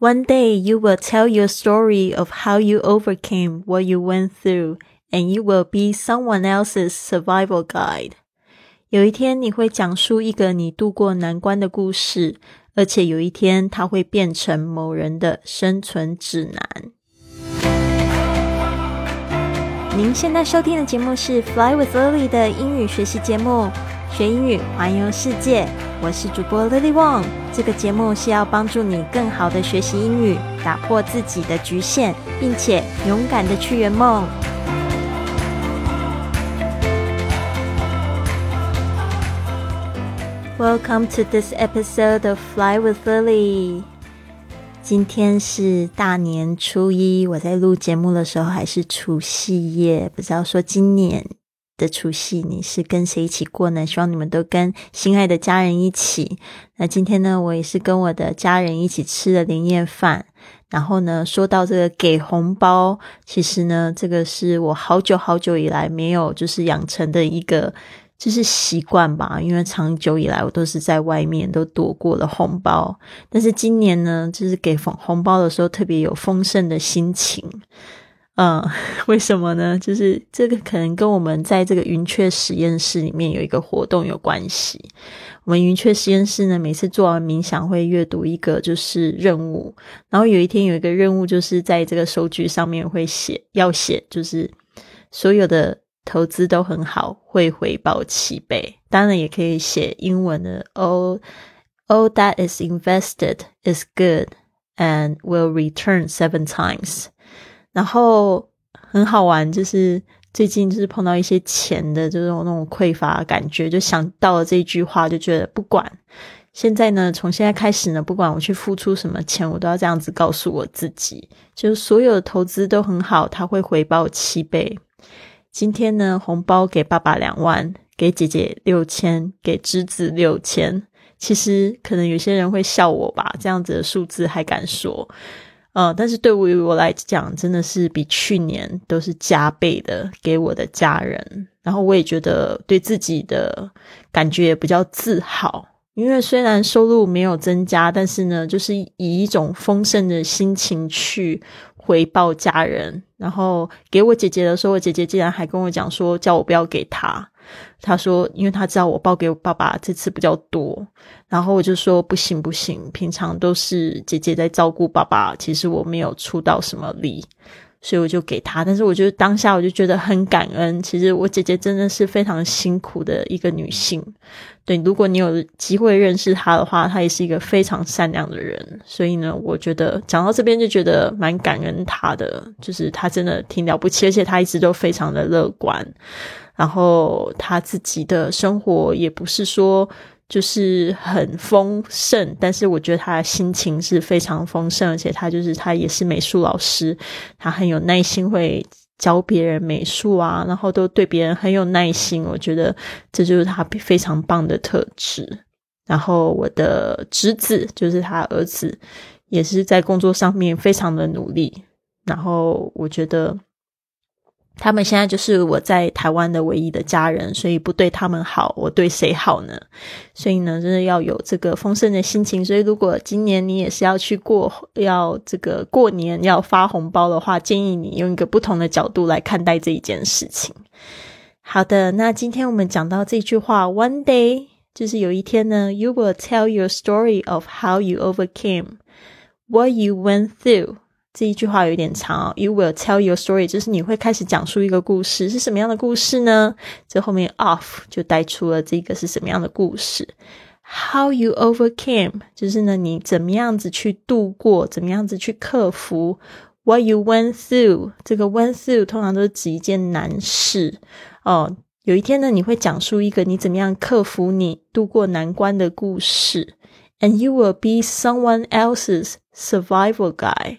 One day you will tell your story of how you overcame what you went through, and you will be someone else's survival guide. 有一天你会讲述一个你度过难关的故事，而且有一天它会变成某人的生存指南。您现在收听的节目是《Fly with Lily》的英语学习节目，学英语环游世界。我是主播 Lily Wong。这个节目是要帮助你更好的学习英语，打破自己的局限，并且勇敢的去圆梦。Welcome to this episode of Fly with Lily。今天是大年初一，我在录节目的时候还是除夕夜，不知道说今年的除夕你是跟谁一起过呢？希望你们都跟心爱的家人一起。那今天呢，我也是跟我的家人一起吃了年夜饭。然后呢，说到这个给红包，其实呢，这个是我好久好久以来没有就是养成的一个。就是习惯吧，因为长久以来我都是在外面都躲过了红包，但是今年呢，就是给红红包的时候特别有丰盛的心情。嗯，为什么呢？就是这个可能跟我们在这个云雀实验室里面有一个活动有关系。我们云雀实验室呢，每次做完冥想会阅读一个就是任务，然后有一天有一个任务就是在这个收据上面会写，要写就是所有的。投资都很好，会回报七倍。当然也可以写英文的，all all that is invested is good and will return seven times。然后很好玩，就是最近就是碰到一些钱的这种那种匮乏感觉，就想到了这句话，就觉得不管现在呢，从现在开始呢，不管我去付出什么钱，我都要这样子告诉我自己，就是所有的投资都很好，它会回报七倍。今天呢，红包给爸爸两万，给姐姐六千，给侄子六千。其实可能有些人会笑我吧，这样子的数字还敢说？呃，但是对于我来讲，真的是比去年都是加倍的给我的家人。然后我也觉得对自己的感觉也比较自豪，因为虽然收入没有增加，但是呢，就是以一种丰盛的心情去。回报家人，然后给我姐姐的时候，我姐姐竟然还跟我讲说，叫我不要给她。他说，因为他知道我报给我爸爸这次比较多，然后我就说不行不行，平常都是姐姐在照顾爸爸，其实我没有出到什么力。所以我就给他，但是我觉得当下我就觉得很感恩。其实我姐姐真的是非常辛苦的一个女性。对，如果你有机会认识她的话，她也是一个非常善良的人。所以呢，我觉得讲到这边就觉得蛮感恩她的，就是她真的挺了不起，而且她一直都非常的乐观。然后她自己的生活也不是说。就是很丰盛，但是我觉得他的心情是非常丰盛，而且他就是他也是美术老师，他很有耐心，会教别人美术啊，然后都对别人很有耐心，我觉得这就是他非常棒的特质。然后我的侄子就是他儿子，也是在工作上面非常的努力，然后我觉得。他们现在就是我在台湾的唯一的家人，所以不对他们好，我对谁好呢？所以呢，真的要有这个丰盛的心情。所以，如果今年你也是要去过，要这个过年要发红包的话，建议你用一个不同的角度来看待这一件事情。好的，那今天我们讲到这句话，One day，就是有一天呢，You will tell your story of how you overcame what you went through。这一句话有点长哦，You will tell your story，就是你会开始讲述一个故事，是什么样的故事呢？这后面 off 就带出了这个是什么样的故事。How you overcame，就是呢你怎么样子去度过，怎么样子去克服。What you went through，这个 went through 通常都是指一件难事哦。有一天呢，你会讲述一个你怎么样克服你度过难关的故事，and you will be someone else's survival guy。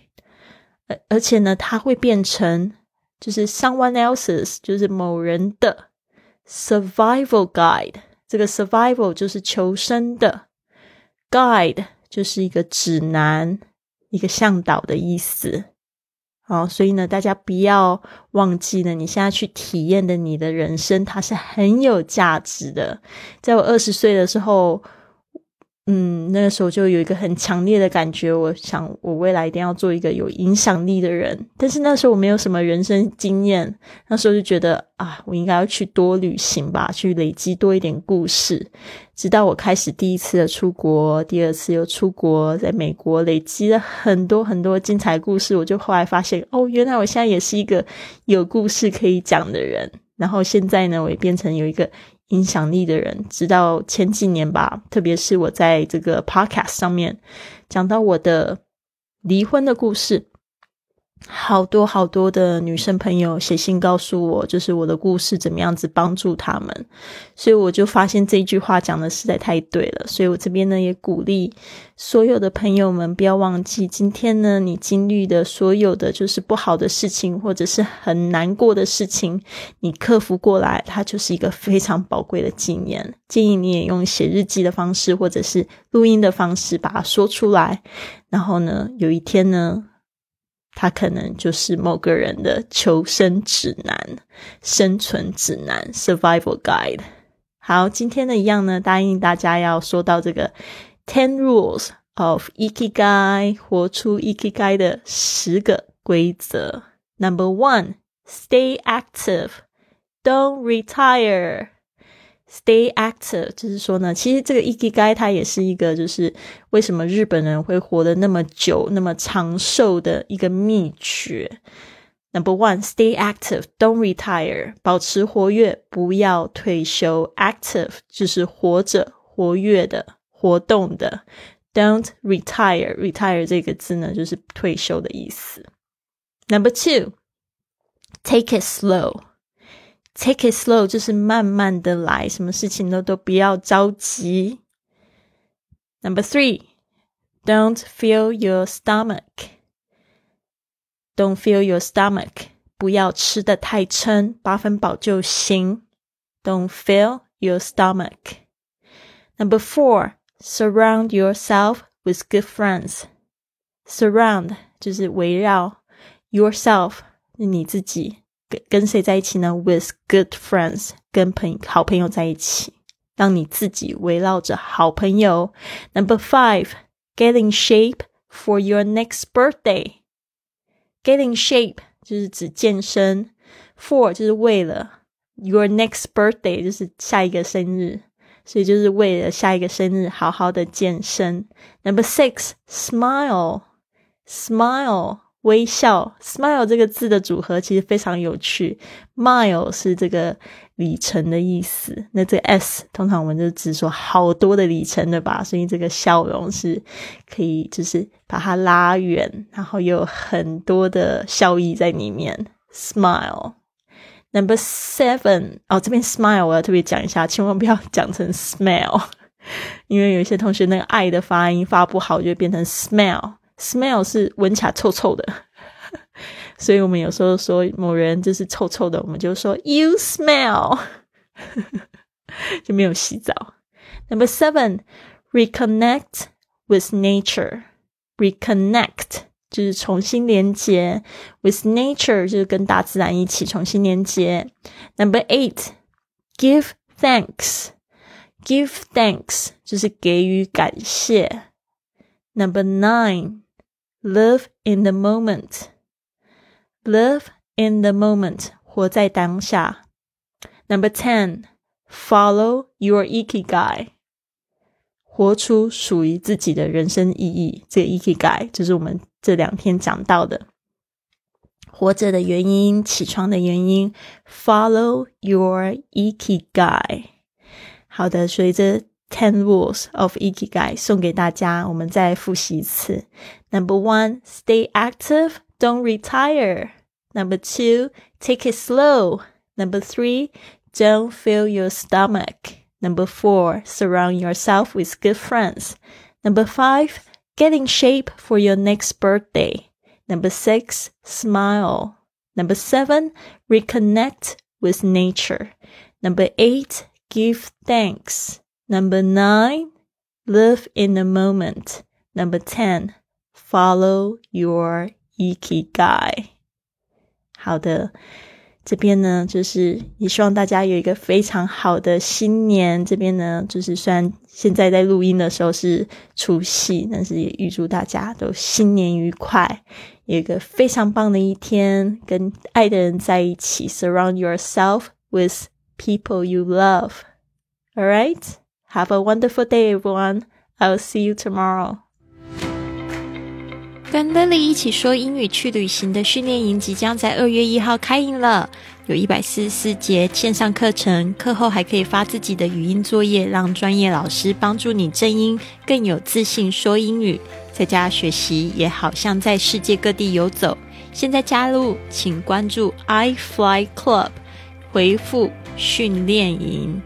而且呢，它会变成就是 someone else's，就是某人的 survival guide。这个 survival 就是求生的，guide 就是一个指南、一个向导的意思。好，所以呢，大家不要忘记了，你现在去体验的你的人生，它是很有价值的。在我二十岁的时候。嗯，那个时候就有一个很强烈的感觉，我想我未来一定要做一个有影响力的人。但是那时候我没有什么人生经验，那时候就觉得啊，我应该要去多旅行吧，去累积多一点故事。直到我开始第一次的出国，第二次又出国，在美国累积了很多很多精彩故事，我就后来发现，哦，原来我现在也是一个有故事可以讲的人。然后现在呢，我也变成有一个。影响力的人，直到前几年吧，特别是我在这个 podcast 上面讲到我的离婚的故事。好多好多的女生朋友写信告诉我，就是我的故事怎么样子帮助他们，所以我就发现这句话讲的实在太对了。所以我这边呢也鼓励所有的朋友们不要忘记，今天呢你经历的所有的就是不好的事情，或者是很难过的事情，你克服过来，它就是一个非常宝贵的经验。建议你也用写日记的方式，或者是录音的方式把它说出来，然后呢有一天呢。它可能就是某个人的求生指南、生存指南 （survival guide）。好，今天的一样呢，答应大家要说到这个 ten rules of ikigai，活出 ikigai 的十个规则。Number one, stay active, don't retire. Stay active，就是说呢，其实这个 ikigai 它也是一个，就是为什么日本人会活得那么久、那么长寿的一个秘诀。Number one, stay active, don't retire，保持活跃，不要退休。Active 就是活着、活跃的、活动的。Don't retire, retire 这个字呢，就是退休的意思。Number two, take it slow。Take it slow，就是慢慢的来，什么事情呢都不要着急。Number three, don't fill your stomach. Don't fill your stomach，不要吃的太撑，八分饱就行。Don't fill your stomach. Number four, surround yourself with good friends. Surround 就是围绕 yourself，你自己。 跟跟谁在一起呢？With good friends，跟朋好朋友在一起，让你自己围绕着好朋友。Number five，get in shape for your next birthday。Get in shape 就是指健身，for 就是为了 your next birthday 就是下一个生日，所以就是为了下一个生日好好的健身。Number six，smile，smile。 微笑，smile 这个字的组合其实非常有趣。mile 是这个里程的意思，那这个 s 通常我们就只说好多的里程，对吧？所以这个笑容是可以就是把它拉远，然后有很多的笑意在里面。smile number seven 哦，这边 smile 我要特别讲一下，千万不要讲成 smell，因为有一些同学那个爱的发音发不好，就会变成 smell。Smell 是闻起来臭臭的，所以我们有时候说某人就是臭臭的，我们就说 You smell，就没有洗澡。Number seven, reconnect with nature. Reconnect 就是重新连接，with nature 就是跟大自然一起重新连接。Number eight, give thanks. Give thanks 就是给予感谢。Number nine. Live in the moment. Live in the moment. 活在当下。Number ten. Follow your ikigai. 活出属于自己的人生意义。这个 ikigai 就是我们这两天讲到的，活着的原因、起床的原因。Follow your ikigai. 好的，所以这 Ten rules of ikigai 送给大家，我们再复习一次。Number one, stay active, don't retire. Number two, take it slow. Number three, don't fill your stomach. Number four, surround yourself with good friends. Number five, get in shape for your next birthday. Number six, smile. Number seven, reconnect with nature. Number eight, give thanks. Number nine, live in the moment. Number ten, follow your ikigai. 好的， 这边呢，就是也希望大家有一个非常好的新年。这边呢，就是虽然现在在录音的时候是除夕，但是也预祝大家都新年愉快，有一个非常棒的一天，跟爱的人在一起。Surround yourself with people you love. All right, Have a wonderful day, everyone. I'll see you tomorrow. 跟 Lily 一起说英语去旅行的训练营即将在二月一号开营了，有一百四十四节线上课程，课后还可以发自己的语音作业，让专业老师帮助你正音，更有自信说英语。在家学习也好像在世界各地游走。现在加入，请关注 i Fly Club，回复训练营。